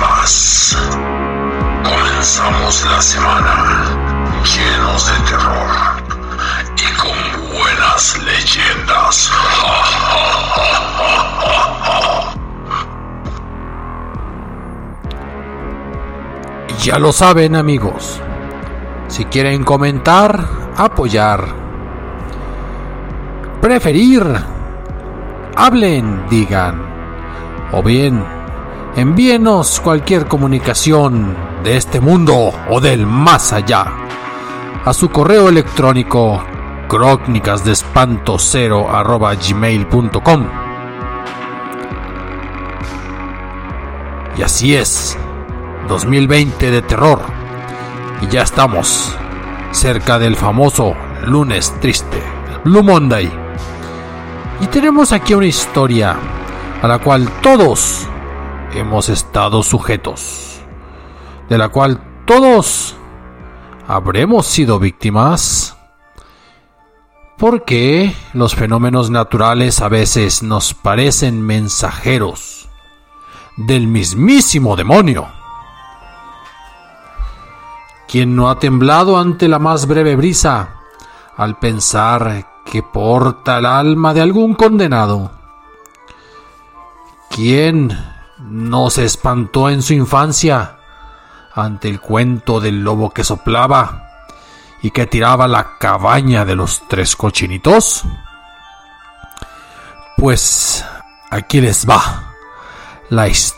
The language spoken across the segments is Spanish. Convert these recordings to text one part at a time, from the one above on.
Más, comenzamos la semana llenos de terror y con buenas leyendas. Ya lo saben amigos. Si quieren comentar, apoyar, preferir, hablen, digan. O bien, envíenos cualquier comunicación de este mundo o del más allá a su correo electrónico crónicasdespanto0 Y así es, 2020 de terror. Y ya estamos cerca del famoso lunes triste, Blue Monday. Y tenemos aquí una historia a la cual todos hemos estado sujetos, de la cual todos habremos sido víctimas. Porque los fenómenos naturales a veces nos parecen mensajeros del mismísimo demonio. ¿Quién no ha temblado ante la más breve brisa al pensar que porta el alma de algún condenado? ¿Quién no se espantó en su infancia ante el cuento del lobo que soplaba y que tiraba la cabaña de los tres cochinitos? Pues aquí les va la historia.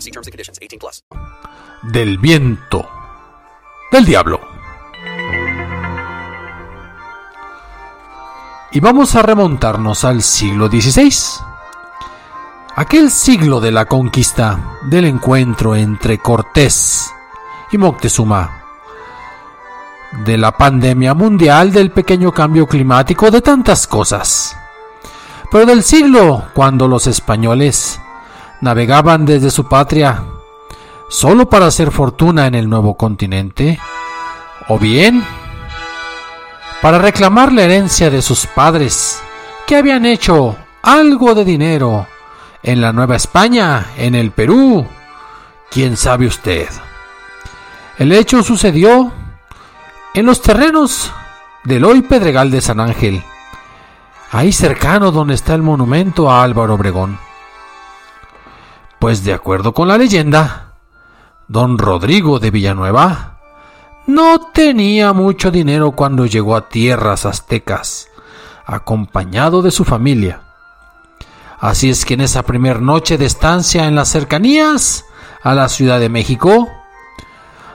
Terms conditions. 18 plus. Del viento. Del diablo. Y vamos a remontarnos al siglo XVI. Aquel siglo de la conquista, del encuentro entre Cortés y Moctezuma, de la pandemia mundial, del pequeño cambio climático, de tantas cosas. Pero del siglo cuando los españoles navegaban desde su patria solo para hacer fortuna en el nuevo continente, o bien para reclamar la herencia de sus padres, que habían hecho algo de dinero en la Nueva España, en el Perú, quién sabe usted. El hecho sucedió en los terrenos del hoy Pedregal de San Ángel, ahí cercano donde está el monumento a Álvaro Obregón. Pues de acuerdo con la leyenda, don Rodrigo de Villanueva no tenía mucho dinero cuando llegó a tierras aztecas, acompañado de su familia. Así es que en esa primer noche de estancia en las cercanías a la Ciudad de México,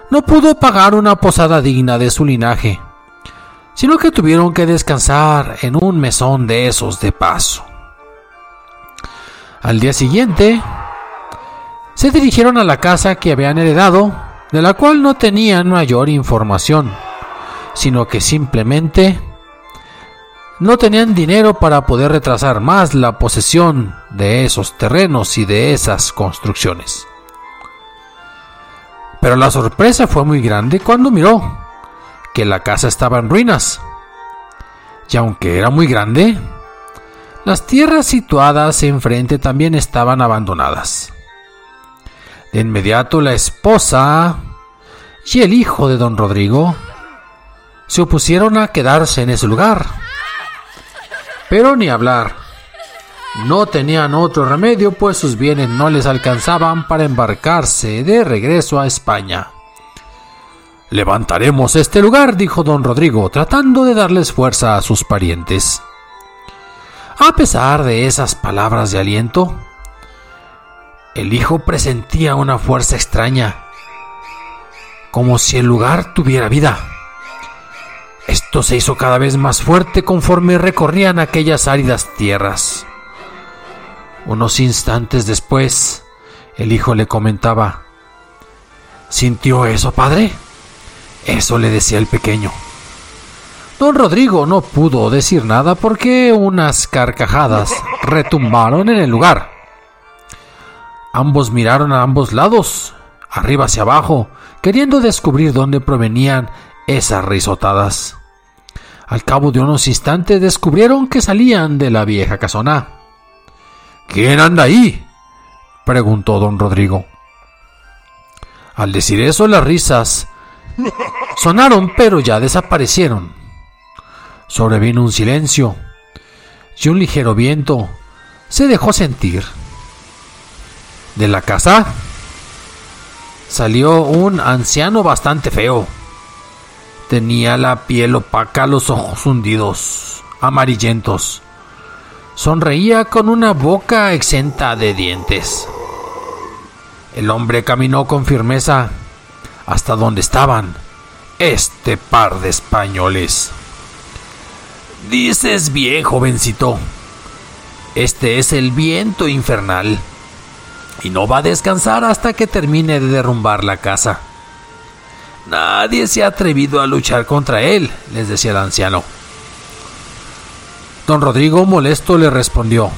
no pudo pagar una posada digna de su linaje, sino que tuvieron que descansar en un mesón de esos de paso. Al día siguiente, se dirigieron a la casa que habían heredado de la cual no tenían mayor información, sino que simplemente no tenían dinero para poder retrasar más la posesión de esos terrenos y de esas construcciones. Pero la sorpresa fue muy grande cuando miró que la casa estaba en ruinas. Y aunque era muy grande, las tierras situadas enfrente también estaban abandonadas. De inmediato la esposa y el hijo de don Rodrigo se opusieron a quedarse en ese lugar. Pero ni hablar. No tenían otro remedio, pues sus bienes no les alcanzaban para embarcarse de regreso a España. Levantaremos este lugar, dijo don Rodrigo, tratando de darles fuerza a sus parientes. A pesar de esas palabras de aliento, el hijo presentía una fuerza extraña, como si el lugar tuviera vida. Esto se hizo cada vez más fuerte conforme recorrían aquellas áridas tierras. Unos instantes después, el hijo le comentaba, ¿Sintió eso, padre? Eso le decía el pequeño. Don Rodrigo no pudo decir nada porque unas carcajadas retumbaron en el lugar. Ambos miraron a ambos lados, arriba hacia abajo, queriendo descubrir dónde provenían esas risotadas. Al cabo de unos instantes descubrieron que salían de la vieja casona. ¿Quién anda ahí? preguntó don Rodrigo. Al decir eso las risas sonaron pero ya desaparecieron. Sobrevino un silencio y un ligero viento se dejó sentir. De la casa salió un anciano bastante feo. Tenía la piel opaca, los ojos hundidos, amarillentos. Sonreía con una boca exenta de dientes. El hombre caminó con firmeza hasta donde estaban este par de españoles. Dices bien, jovencito. Este es el viento infernal y no va a descansar hasta que termine de derrumbar la casa. Nadie se ha atrevido a luchar contra él, les decía el anciano. Don Rodrigo molesto le respondió,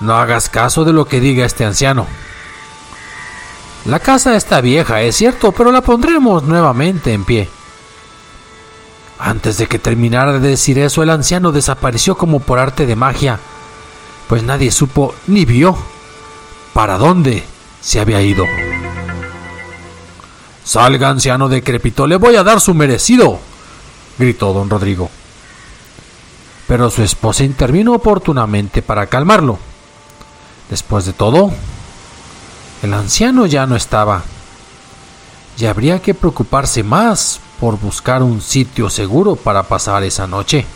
No hagas caso de lo que diga este anciano. La casa está vieja, es cierto, pero la pondremos nuevamente en pie. Antes de que terminara de decir eso, el anciano desapareció como por arte de magia pues nadie supo ni vio para dónde se había ido. Salga, anciano decrépito, le voy a dar su merecido, gritó don Rodrigo. Pero su esposa intervino oportunamente para calmarlo. Después de todo, el anciano ya no estaba, y habría que preocuparse más por buscar un sitio seguro para pasar esa noche.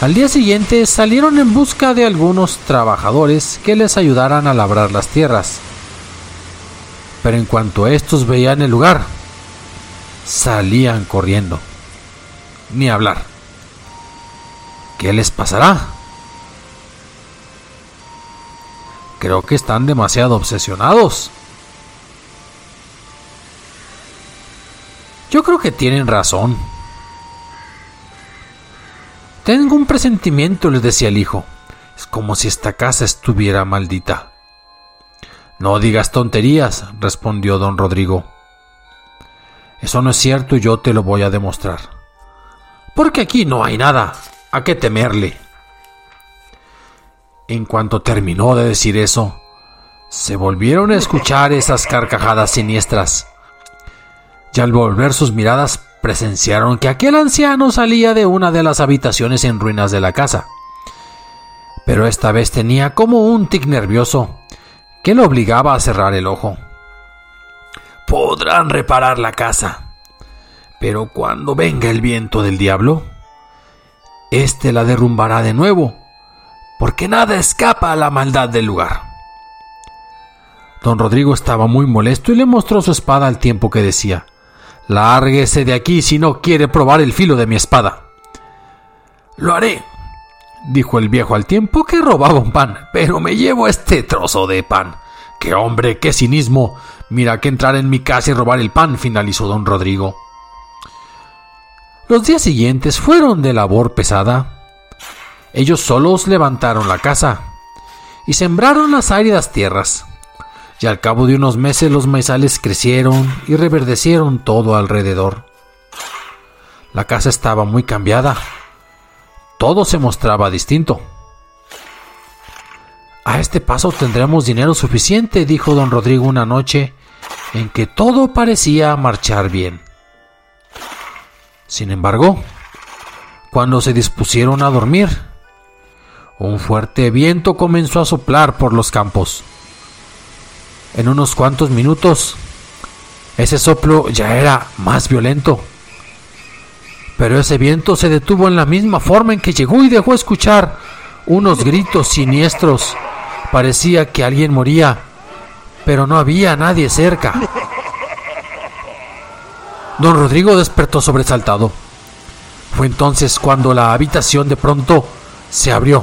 Al día siguiente salieron en busca de algunos trabajadores que les ayudaran a labrar las tierras. Pero en cuanto estos veían el lugar, salían corriendo. Ni hablar. ¿Qué les pasará? Creo que están demasiado obsesionados. Yo creo que tienen razón. Tengo un presentimiento, les decía el hijo. Es como si esta casa estuviera maldita. No digas tonterías, respondió don Rodrigo. Eso no es cierto y yo te lo voy a demostrar. Porque aquí no hay nada. ¿A qué temerle? En cuanto terminó de decir eso, se volvieron a escuchar esas carcajadas siniestras. Y al volver sus miradas presenciaron que aquel anciano salía de una de las habitaciones en ruinas de la casa. Pero esta vez tenía como un tic nervioso que lo obligaba a cerrar el ojo. Podrán reparar la casa, pero cuando venga el viento del diablo, éste la derrumbará de nuevo, porque nada escapa a la maldad del lugar. Don Rodrigo estaba muy molesto y le mostró su espada al tiempo que decía Lárguese de aquí si no quiere probar el filo de mi espada. Lo haré, dijo el viejo al tiempo que robaba un pan, pero me llevo este trozo de pan. ¡Qué hombre, qué cinismo! Mira que entrar en mi casa y robar el pan, finalizó don Rodrigo. Los días siguientes fueron de labor pesada. Ellos solos levantaron la casa y sembraron las áridas tierras. Y al cabo de unos meses los maizales crecieron y reverdecieron todo alrededor. La casa estaba muy cambiada. Todo se mostraba distinto. A este paso tendremos dinero suficiente, dijo don Rodrigo una noche en que todo parecía marchar bien. Sin embargo, cuando se dispusieron a dormir, un fuerte viento comenzó a soplar por los campos. En unos cuantos minutos, ese soplo ya era más violento. Pero ese viento se detuvo en la misma forma en que llegó y dejó escuchar unos gritos siniestros. Parecía que alguien moría, pero no había nadie cerca. Don Rodrigo despertó sobresaltado. Fue entonces cuando la habitación de pronto se abrió.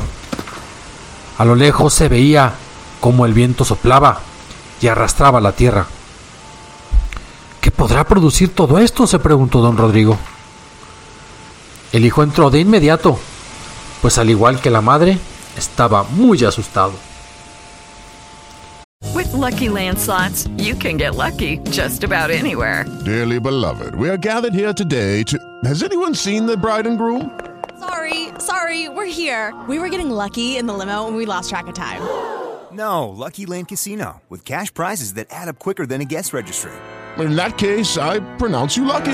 A lo lejos se veía como el viento soplaba y arrastraba la tierra. ¿Qué podrá producir todo esto? se preguntó don Rodrigo. El hijo entró de inmediato, pues al igual que la madre, estaba muy asustado. With lucky landslots, you can get lucky just about anywhere. Dearly beloved, we are gathered here today to. Has anyone seen the bride and groom? Sorry, sorry, we're here. We were getting lucky in the limo and we lost track of time. No, Lucky Land Casino, with cash prizes that add up quicker than a guest registry. In that case, I pronounce you lucky.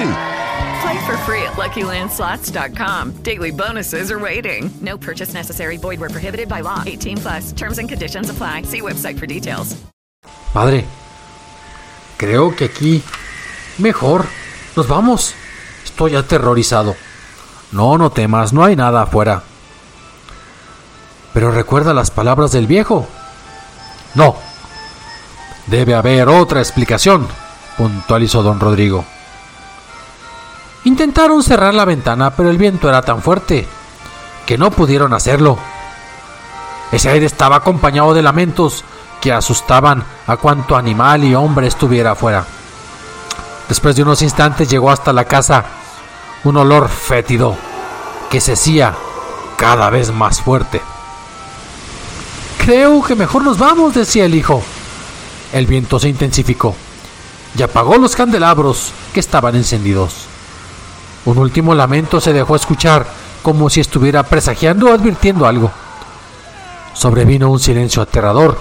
Play for free at LuckyLandSlots.com. Daily bonuses are waiting. No purchase necessary. Void were prohibited by law. 18 plus. Terms and conditions apply. See website for details. Padre, creo que aquí mejor nos vamos. Estoy aterrorizado. No, no temas, no hay nada afuera. Pero recuerda las palabras del viejo. No. Debe haber otra explicación, puntualizó don Rodrigo. Intentaron cerrar la ventana, pero el viento era tan fuerte que no pudieron hacerlo. Ese aire estaba acompañado de lamentos que asustaban a cuanto animal y hombre estuviera afuera. Después de unos instantes llegó hasta la casa un olor fétido que se hacía cada vez más fuerte. Creo que mejor nos vamos, decía el hijo. El viento se intensificó y apagó los candelabros que estaban encendidos. Un último lamento se dejó escuchar como si estuviera presagiando o advirtiendo algo. Sobrevino un silencio aterrador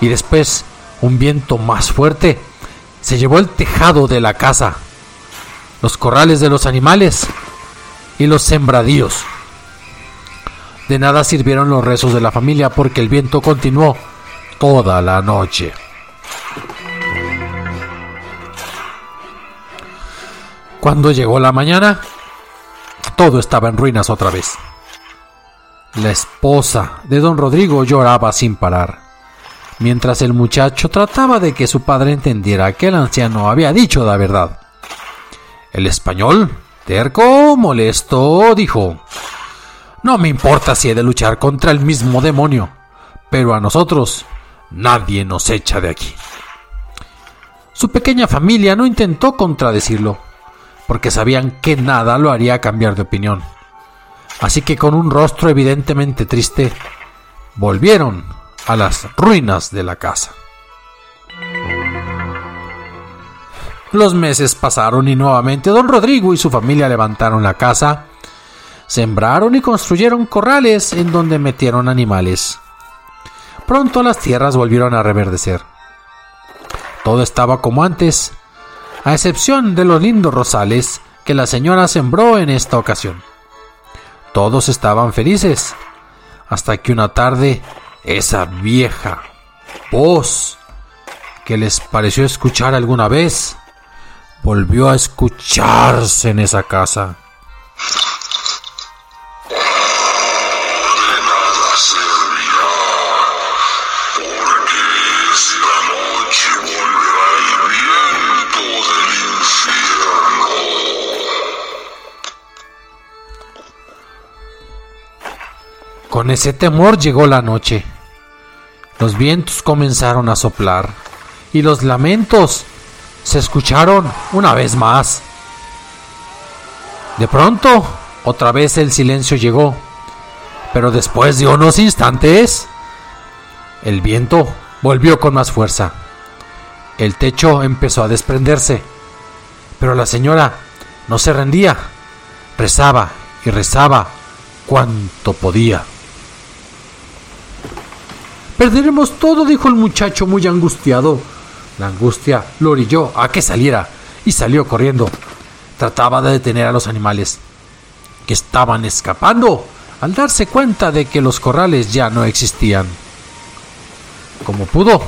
y después un viento más fuerte se llevó el tejado de la casa, los corrales de los animales y los sembradíos. De nada sirvieron los rezos de la familia porque el viento continuó toda la noche. Cuando llegó la mañana, todo estaba en ruinas otra vez. La esposa de don Rodrigo lloraba sin parar, mientras el muchacho trataba de que su padre entendiera que el anciano había dicho la verdad. El español, terco, molesto, dijo, No me importa si he de luchar contra el mismo demonio, pero a nosotros nadie nos echa de aquí. Su pequeña familia no intentó contradecirlo, porque sabían que nada lo haría cambiar de opinión. Así que con un rostro evidentemente triste, volvieron a las ruinas de la casa. Los meses pasaron y nuevamente don Rodrigo y su familia levantaron la casa, sembraron y construyeron corrales en donde metieron animales. Pronto las tierras volvieron a reverdecer. Todo estaba como antes, a excepción de los lindos rosales que la señora sembró en esta ocasión. Todos estaban felices, hasta que una tarde esa vieja voz que les pareció escuchar alguna vez volvió a escucharse en esa casa. Con ese temor llegó la noche. Los vientos comenzaron a soplar y los lamentos se escucharon una vez más. De pronto, otra vez el silencio llegó, pero después de unos instantes, el viento volvió con más fuerza. El techo empezó a desprenderse, pero la señora no se rendía, rezaba y rezaba cuanto podía. Perderemos todo, dijo el muchacho muy angustiado. La angustia lo orilló a que saliera y salió corriendo. Trataba de detener a los animales que estaban escapando al darse cuenta de que los corrales ya no existían. Como pudo,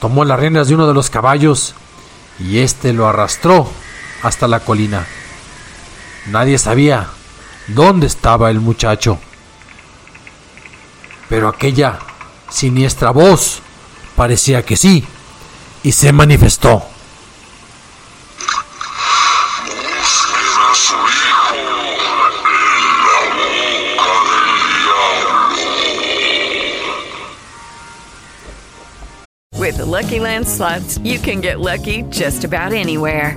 tomó las riendas de uno de los caballos y éste lo arrastró hasta la colina. Nadie sabía dónde estaba el muchacho. Pero aquella siniestra voz parecía que sí, y se manifestó. With Lucky Land slots, you can get lucky just about anywhere.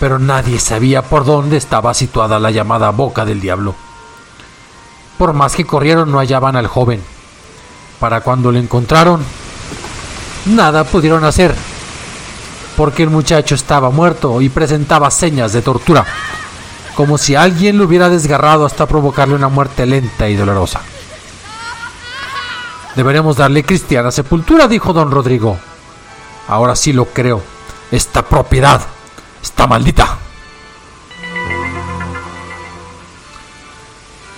pero nadie sabía por dónde estaba situada la llamada boca del diablo. Por más que corrieron no hallaban al joven. Para cuando lo encontraron, nada pudieron hacer, porque el muchacho estaba muerto y presentaba señas de tortura, como si alguien lo hubiera desgarrado hasta provocarle una muerte lenta y dolorosa. Deberemos darle cristiana sepultura, dijo don Rodrigo. Ahora sí lo creo. Esta propiedad está maldita.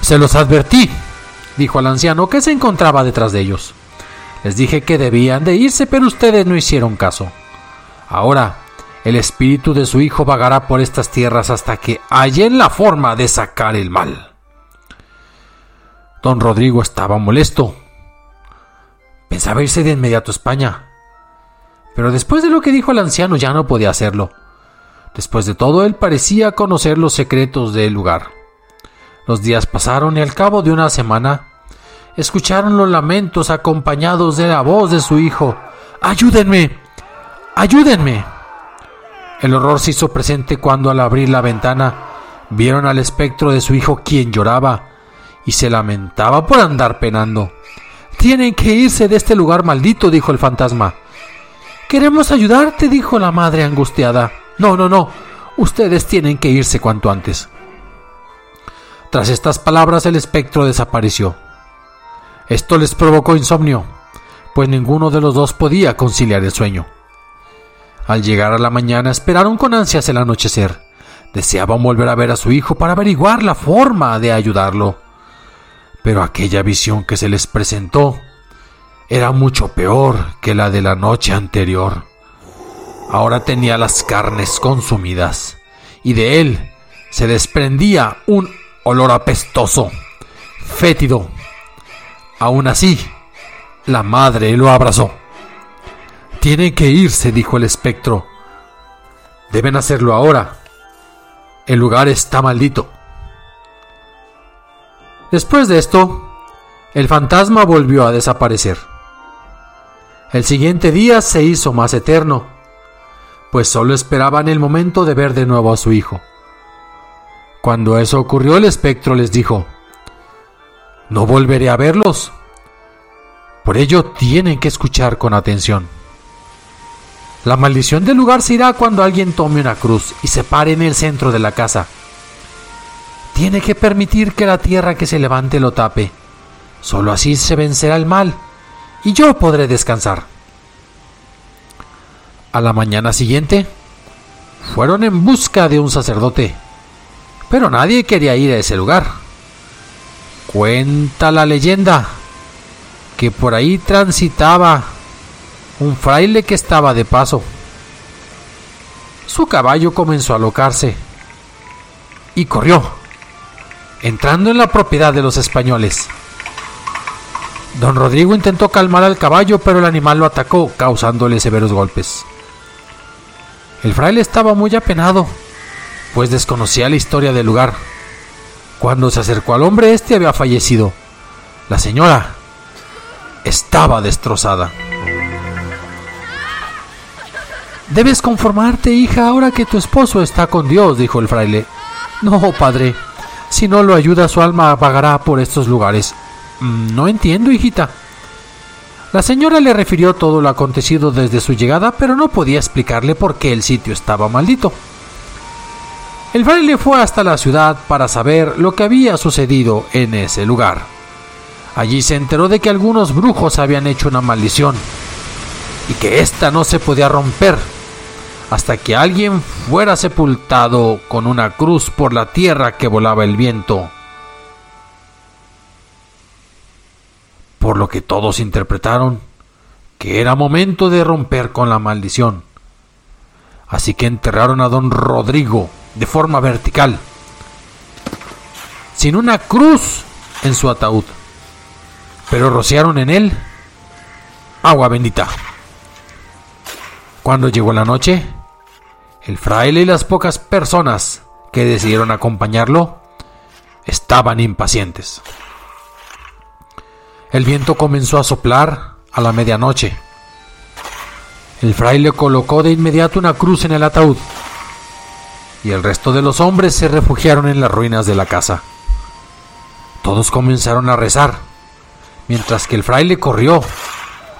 Se los advertí, dijo el anciano que se encontraba detrás de ellos. Les dije que debían de irse, pero ustedes no hicieron caso. Ahora, el espíritu de su hijo vagará por estas tierras hasta que hallen la forma de sacar el mal. Don Rodrigo estaba molesto. Pensaba irse de inmediato a España. Pero después de lo que dijo el anciano ya no podía hacerlo. Después de todo, él parecía conocer los secretos del lugar. Los días pasaron y al cabo de una semana escucharon los lamentos acompañados de la voz de su hijo. ¡Ayúdenme! ¡Ayúdenme! El horror se hizo presente cuando al abrir la ventana vieron al espectro de su hijo quien lloraba y se lamentaba por andar penando. Tienen que irse de este lugar maldito, dijo el fantasma. Queremos ayudarte, dijo la madre angustiada. No, no, no. Ustedes tienen que irse cuanto antes. Tras estas palabras el espectro desapareció. Esto les provocó insomnio, pues ninguno de los dos podía conciliar el sueño. Al llegar a la mañana esperaron con ansias el anochecer. Deseaban volver a ver a su hijo para averiguar la forma de ayudarlo. Pero aquella visión que se les presentó era mucho peor que la de la noche anterior. Ahora tenía las carnes consumidas y de él se desprendía un olor apestoso, fétido. Aún así, la madre lo abrazó. Tienen que irse, dijo el espectro. Deben hacerlo ahora. El lugar está maldito. Después de esto, el fantasma volvió a desaparecer. El siguiente día se hizo más eterno, pues solo esperaban el momento de ver de nuevo a su hijo. Cuando eso ocurrió, el espectro les dijo, No volveré a verlos. Por ello tienen que escuchar con atención. La maldición del lugar se irá cuando alguien tome una cruz y se pare en el centro de la casa. Tiene que permitir que la tierra que se levante lo tape. Solo así se vencerá el mal y yo podré descansar. A la mañana siguiente, fueron en busca de un sacerdote, pero nadie quería ir a ese lugar. Cuenta la leyenda que por ahí transitaba un fraile que estaba de paso. Su caballo comenzó a alocarse y corrió, entrando en la propiedad de los españoles. Don Rodrigo intentó calmar al caballo, pero el animal lo atacó, causándole severos golpes. El fraile estaba muy apenado, pues desconocía la historia del lugar. Cuando se acercó al hombre, este había fallecido. La señora estaba destrozada. Debes conformarte, hija, ahora que tu esposo está con Dios, dijo el fraile. No, padre, si no lo ayuda, su alma vagará por estos lugares. "Mm, No entiendo, hijita. La señora le refirió todo lo acontecido desde su llegada, pero no podía explicarle por qué el sitio estaba maldito. El fraile fue hasta la ciudad para saber lo que había sucedido en ese lugar. Allí se enteró de que algunos brujos habían hecho una maldición y que ésta no se podía romper hasta que alguien fuera sepultado con una cruz por la tierra que volaba el viento. Por lo que todos interpretaron que era momento de romper con la maldición. Así que enterraron a don Rodrigo de forma vertical, sin una cruz en su ataúd, pero rociaron en él agua bendita. Cuando llegó la noche, el fraile y las pocas personas que decidieron acompañarlo estaban impacientes. El viento comenzó a soplar a la medianoche. El fraile colocó de inmediato una cruz en el ataúd y el resto de los hombres se refugiaron en las ruinas de la casa. Todos comenzaron a rezar, mientras que el fraile corrió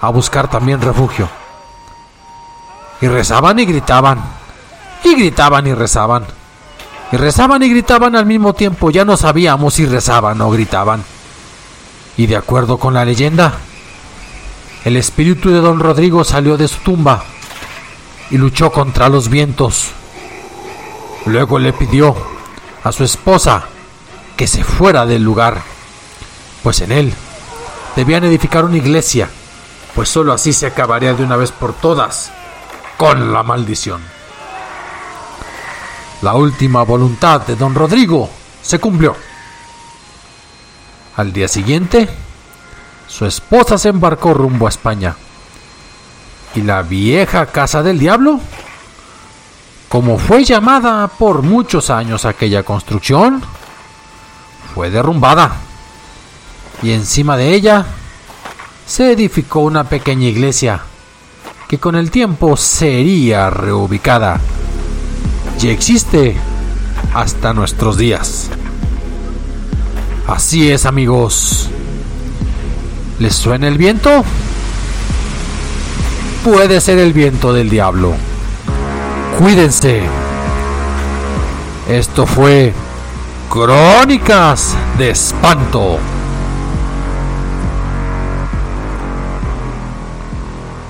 a buscar también refugio. Y rezaban y gritaban, y gritaban y rezaban, y rezaban y gritaban al mismo tiempo, ya no sabíamos si rezaban o gritaban. Y de acuerdo con la leyenda, el espíritu de don Rodrigo salió de su tumba y luchó contra los vientos. Luego le pidió a su esposa que se fuera del lugar, pues en él debían edificar una iglesia, pues sólo así se acabaría de una vez por todas con la maldición. La última voluntad de don Rodrigo se cumplió. Al día siguiente, su esposa se embarcó rumbo a España. Y la vieja casa del diablo, como fue llamada por muchos años aquella construcción, fue derrumbada. Y encima de ella se edificó una pequeña iglesia que con el tiempo sería reubicada. Y existe hasta nuestros días. Así es amigos. ¿Les suena el viento? Puede ser el viento del diablo. Cuídense. Esto fue Crónicas de Espanto.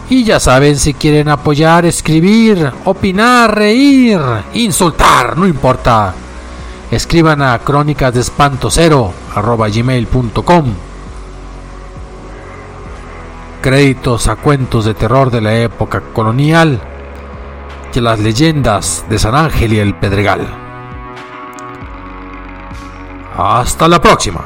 Y ya saben, si quieren apoyar, escribir, opinar, reír, insultar, no importa. Escriban a crónicas de espanto cero arroba gmail.com. Créditos a cuentos de terror de la época colonial y las leyendas de San Ángel y el Pedregal. Hasta la próxima.